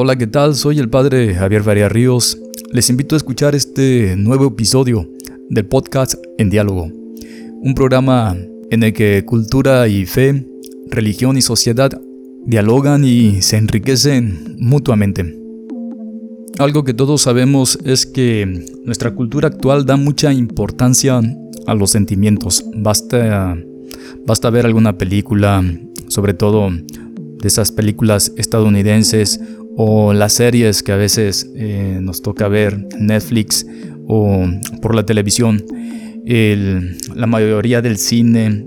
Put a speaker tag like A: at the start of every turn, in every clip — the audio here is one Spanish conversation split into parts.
A: Hola, ¿qué tal? Soy el padre Javier Varia Ríos. Les invito a escuchar este nuevo episodio del podcast En Diálogo, un programa en el que cultura y fe, religión y sociedad dialogan y se enriquecen mutuamente. Algo que todos sabemos es que nuestra cultura actual da mucha importancia a los sentimientos. Basta, basta ver alguna película, sobre todo de esas películas estadounidenses o las series que a veces eh, nos toca ver Netflix o por la televisión, la mayoría del cine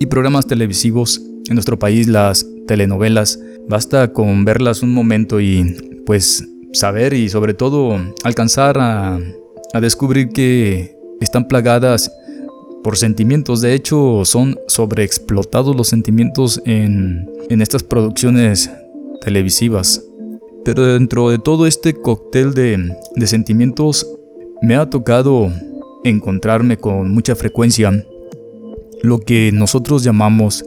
A: y programas televisivos en nuestro país, las telenovelas, basta con verlas un momento y pues saber y sobre todo alcanzar a, a descubrir que están plagadas por sentimientos. De hecho, son sobreexplotados los sentimientos en, en estas producciones televisivas. Pero dentro de todo este cóctel de, sentimientos, me ha tocado encontrarme con mucha frecuencia lo que nosotros llamamos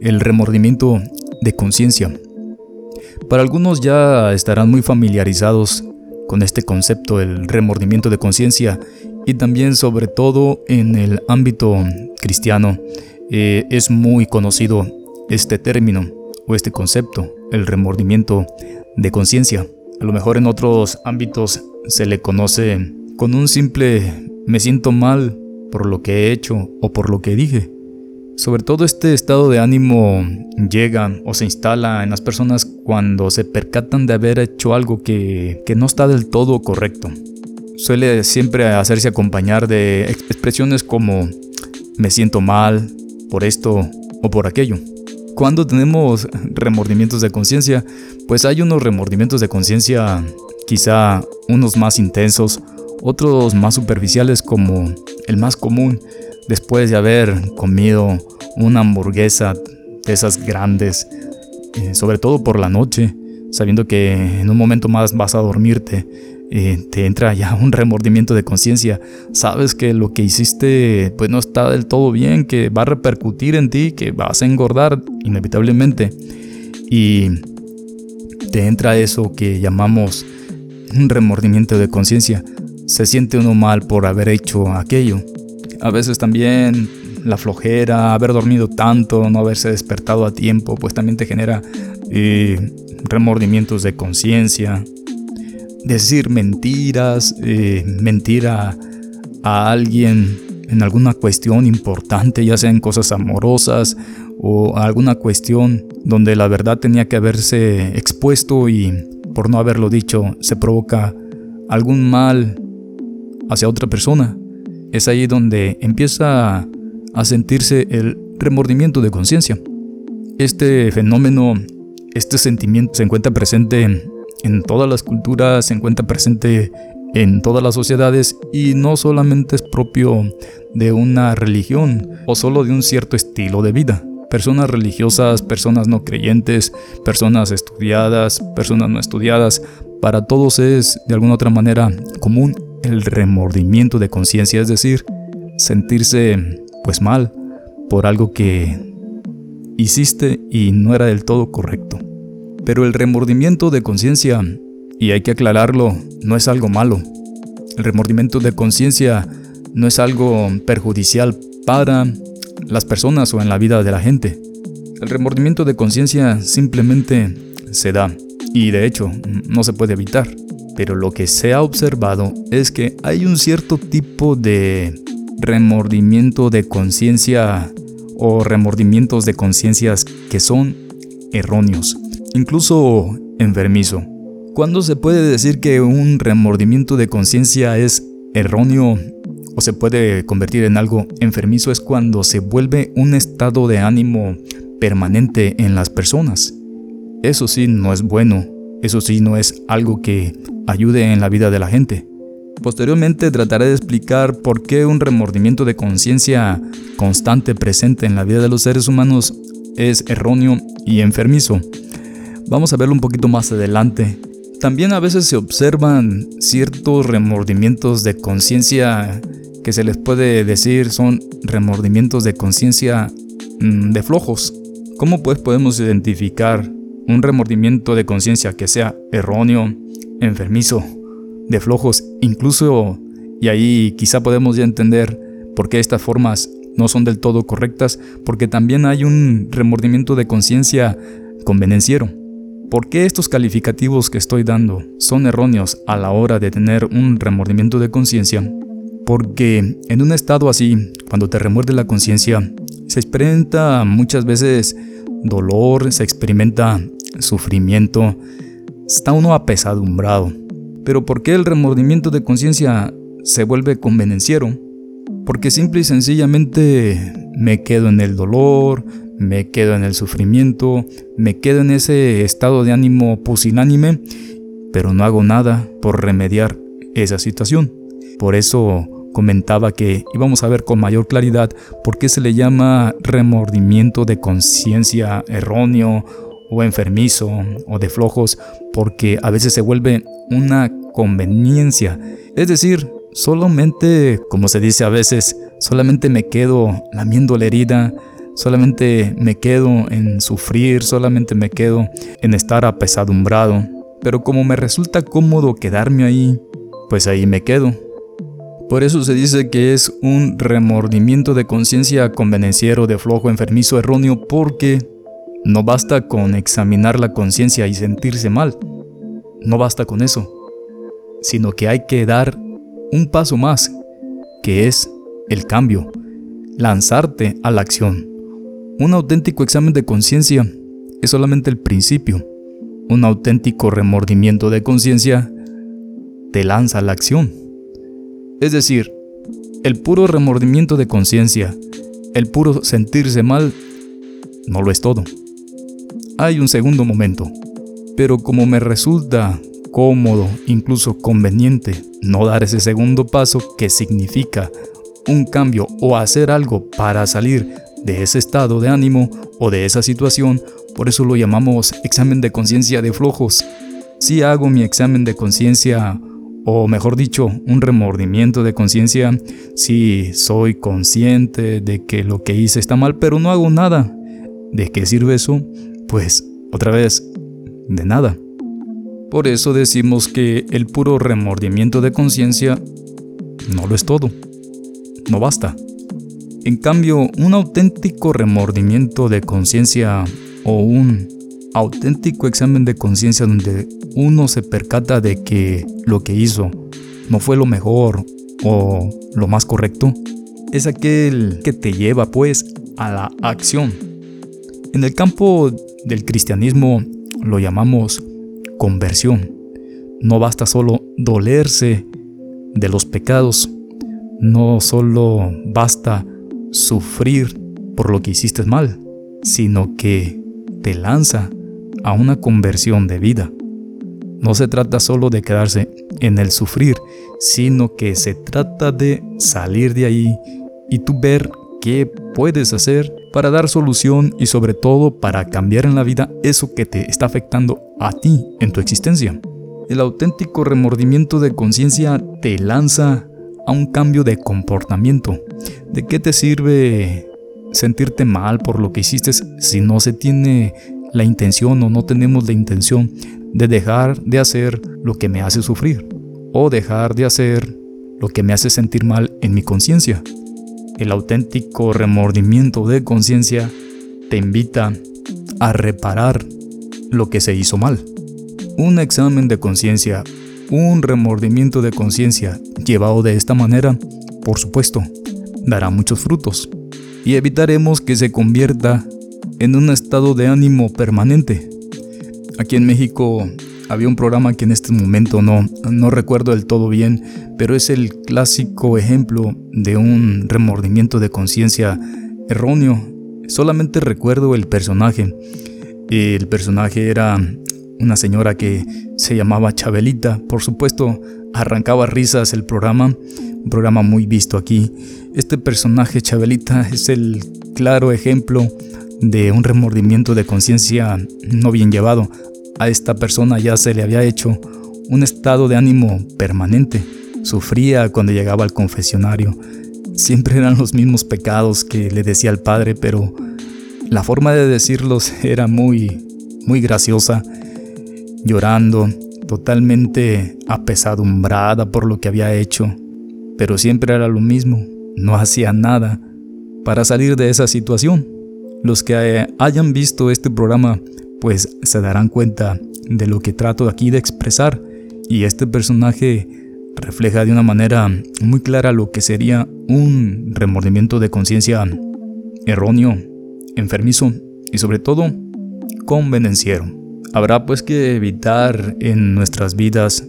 A: el remordimiento de conciencia. Para algunos ya estarán muy familiarizados con este concepto del remordimiento de conciencia y también sobre todo en el ámbito cristiano eh, es muy conocido este término o este concepto, el remordimiento de conciencia. A lo mejor en otros ámbitos se le conoce con un simple me siento mal por lo que he hecho o por lo que dije. Sobre todo este estado de ánimo llega o se instala en las personas cuando se percatan de haber hecho algo que, que no está del todo correcto. Suele siempre hacerse acompañar de expresiones como me siento mal por esto o por aquello. Cuando tenemos remordimientos de conciencia, pues hay unos remordimientos de conciencia, quizá unos más intensos, otros más superficiales como el más común, después de haber comido una hamburguesa de esas grandes, eh, sobre todo por la noche, sabiendo que en un momento más vas a dormirte, eh, te entra ya un remordimiento de conciencia. Sabes que lo que hiciste pues no está del todo bien, que va a repercutir en ti, que vas a engordar inevitablemente. Y te entra eso que llamamos un remordimiento de conciencia. Se siente uno mal por haber hecho aquello. A veces también la flojera, haber dormido tanto, no haberse despertado a tiempo, pues también te genera eh, remordimientos de conciencia decir mentiras, eh, mentir a, alguien en alguna cuestión importante, ya sea en cosas amorosas o alguna cuestión donde la verdad tenía que haberse expuesto y por no haberlo dicho se provoca algún mal hacia otra persona. Es ahí donde empieza a sentirse el remordimiento de conciencia. Este fenómeno, este sentimiento se encuentra presente en todas las culturas, se encuentra presente en todas las sociedades y no solamente es propio de una religión o solo de un cierto estilo de vida. Personas religiosas, personas no creyentes, personas estudiadas, personas no estudiadas, para todos es de alguna otra manera común el remordimiento de conciencia, es decir, sentirse pues mal por algo que hiciste y no era del todo correcto. Pero el remordimiento de conciencia, y hay que aclararlo, no es algo malo. El remordimiento de conciencia no es algo perjudicial para las personas o en la vida de la gente. El remordimiento de conciencia simplemente se da y de hecho no se puede evitar. Pero lo que se ha observado es que hay un cierto tipo de remordimiento de conciencia o remordimientos de conciencias que son erróneos incluso enfermizo. ¿Cuándo se puede decir que un remordimiento de conciencia es erróneo o se puede convertir en algo enfermizo? Es cuando se vuelve un estado de ánimo permanente en las personas. Eso sí no es bueno, eso sí no es algo que ayude en la vida de la gente. Posteriormente trataré de explicar por qué un remordimiento de conciencia constante presente en la vida de los seres humanos es erróneo y enfermizo. Vamos a verlo un poquito más adelante. También a veces se observan ciertos remordimientos de conciencia que se les puede decir son remordimientos de conciencia mm, de flojos. ¿Cómo pues podemos identificar un remordimiento de conciencia que sea erróneo, enfermizo, de flojos, incluso, y ahí quizá podemos ya entender por qué estas formas no son del todo correctas, porque también hay un remordimiento de conciencia convenenciero. ¿Por qué estos calificativos que estoy dando son erróneos a la hora de tener un remordimiento de conciencia? Porque en un estado así, cuando te remuerde la conciencia, se experimenta muchas veces dolor, se experimenta sufrimiento, está uno apesadumbrado. Pero ¿por qué el remordimiento de conciencia se vuelve convenenciero? Porque simple y sencillamente me quedo en el dolor, me quedo en el sufrimiento, me quedo en ese estado de ánimo pusilánime, pero no hago nada por remediar esa situación. Por eso comentaba que íbamos a ver con mayor claridad por qué se le llama remordimiento de conciencia erróneo o enfermizo o de flojos, porque a veces se vuelve una conveniencia. Es decir, solamente, como se dice a veces, solamente me quedo lamiendo la herida, solamente me quedo en sufrir, solamente me quedo en estar apesadumbrado. Pero como me resulta cómodo quedarme ahí, pues ahí me quedo. Por eso se dice que es un remordimiento de conciencia convenenciero, de flojo, enfermizo, erróneo, porque no basta con examinar la conciencia y sentirse mal. No basta con eso, sino que hay que dar un paso más, que es el cambio, lanzarte a la acción. Un auténtico examen de conciencia es solamente el principio. Un auténtico remordimiento de conciencia te lanza a la acción. Es decir, el puro remordimiento de conciencia, el puro sentirse mal, no lo es todo. Hay un segundo momento, pero como me resulta cómodo, incluso conveniente, no dar ese segundo paso que significa un cambio o hacer algo para salir de ese estado de ánimo o de esa situación, por eso lo llamamos examen de conciencia de flojos. Si hago mi examen de conciencia o mejor dicho, un remordimiento de conciencia si soy consciente de que lo que hice está mal, pero no hago nada. ¿De qué sirve eso? Pues, otra vez, de nada. Por eso decimos que el puro remordimiento de conciencia no lo es todo. No basta. En cambio, un auténtico remordimiento de conciencia o un auténtico examen de conciencia donde uno se percata de que lo que hizo no fue lo mejor o lo más correcto, es aquel que te lleva pues a la acción. En el campo del cristianismo lo llamamos conversión. No basta solo dolerse de los pecados, no solo basta sufrir por lo que hiciste mal, sino que te lanza a una conversión de vida. No se trata solo de quedarse en el sufrir, sino que se trata de salir de ahí y tú ver qué puedes hacer para dar solución y sobre todo para cambiar en la vida eso que te está afectando a ti en tu existencia. El auténtico remordimiento de conciencia te lanza a un cambio de comportamiento. ¿De qué te sirve sentirte mal por lo que hiciste si no se tiene la intención o no tenemos la intención de dejar de hacer lo que me hace sufrir o dejar de hacer lo que me hace sentir mal en mi conciencia. El auténtico remordimiento de conciencia te invita a reparar lo que se hizo mal. Un examen de conciencia, un remordimiento de conciencia llevado de esta manera, por supuesto, dará muchos frutos y evitaremos que se convierta en un estado de ánimo permanente. Aquí en México había un programa que en este momento no, no recuerdo del todo bien, pero es el clásico ejemplo de un remordimiento de conciencia erróneo. Solamente recuerdo el personaje. El personaje era una señora que se llamaba Chabelita. Por supuesto, arrancaba risas el programa, un programa muy visto aquí. Este personaje Chabelita es el claro ejemplo de un remordimiento de conciencia no bien llevado. A esta persona ya se le había hecho un estado de ánimo permanente. Sufría cuando llegaba al confesionario. Siempre eran los mismos pecados que le decía al padre, pero la forma de decirlos era muy, muy graciosa, llorando, totalmente apesadumbrada por lo que había hecho, pero siempre era lo mismo, no hacía nada para salir de esa situación. Los que hayan visto este programa pues se darán cuenta de lo que trato aquí de expresar y este personaje refleja de una manera muy clara lo que sería un remordimiento de conciencia erróneo, enfermizo y sobre todo convenenciero. Habrá pues que evitar en nuestras vidas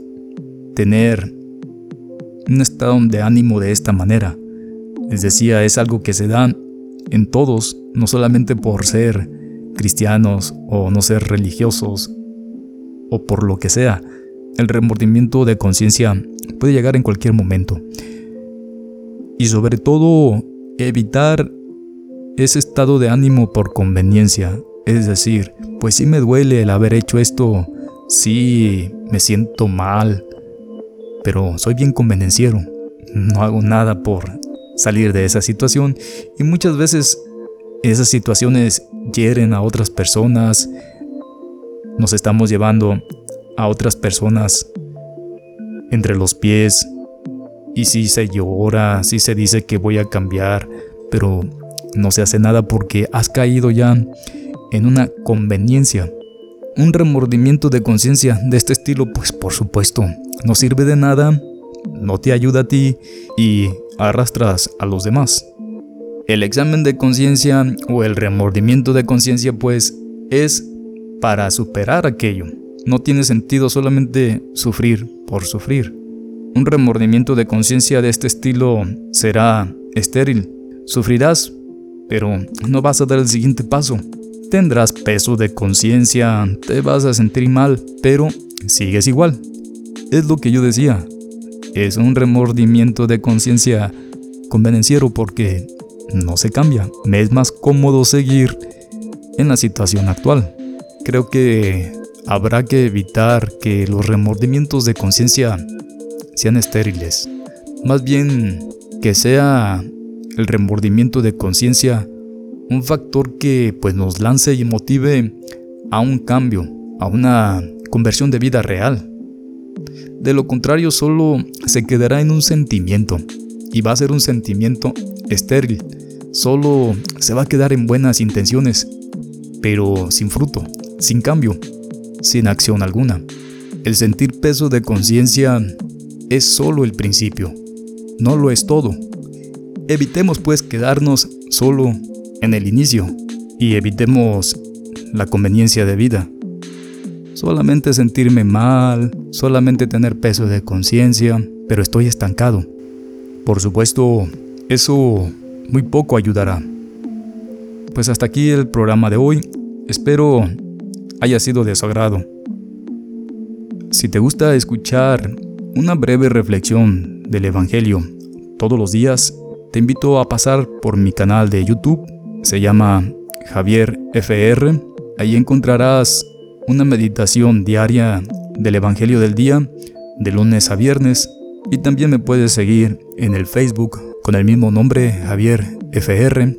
A: tener un estado de ánimo de esta manera. Les decía, es algo que se da en todos, no solamente por ser cristianos o no ser religiosos o por lo que sea. El remordimiento de conciencia puede llegar en cualquier momento. Y sobre todo, evitar ese estado de ánimo por conveniencia. Es decir, pues sí me duele el haber hecho esto, sí me siento mal, pero soy bien convenenciero. No hago nada por salir de esa situación y muchas veces esas situaciones hieren a otras personas, nos estamos llevando a otras personas entre los pies y si se llora, si se dice que voy a cambiar, pero no se hace nada porque has caído ya en una conveniencia. Un remordimiento de conciencia de este estilo, pues por supuesto, no sirve de nada, no te ayuda a ti y arrastras a los demás. El examen de conciencia o el remordimiento de conciencia pues es para superar aquello. No tiene sentido solamente sufrir por sufrir. Un remordimiento de conciencia de este estilo será estéril. Sufrirás, pero no vas a dar el siguiente paso. Tendrás peso de conciencia, te vas a sentir mal, pero sigues igual. Es lo que yo decía. Es un remordimiento de conciencia convenenciero porque no se cambia. Me es más cómodo seguir en la situación actual. Creo que habrá que evitar que los remordimientos de conciencia sean estériles. Más bien que sea el remordimiento de conciencia un factor que pues nos lance y motive a un cambio, a una conversión de vida real. De lo contrario solo se quedará en un sentimiento y va a ser un sentimiento estéril solo se va a quedar en buenas intenciones, pero sin fruto, sin cambio, sin acción alguna. El sentir peso de conciencia es solo el principio, no lo es todo. Evitemos pues quedarnos solo en el inicio y evitemos la conveniencia de vida. Solamente sentirme mal, solamente tener peso de conciencia, pero estoy estancado. Por supuesto, eso muy poco ayudará. Pues hasta aquí el programa de hoy. Espero haya sido de su agrado. Si te gusta escuchar una breve reflexión del Evangelio todos los días, te invito a pasar por mi canal de YouTube. Se llama Javier FR. Ahí encontrarás una meditación diaria del Evangelio del día, de lunes a viernes. Y también me puedes seguir en el Facebook con el mismo nombre, Javier FR.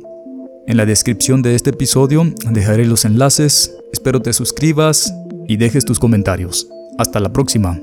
A: En la descripción de este episodio dejaré los enlaces, espero te suscribas y dejes tus comentarios. Hasta la próxima.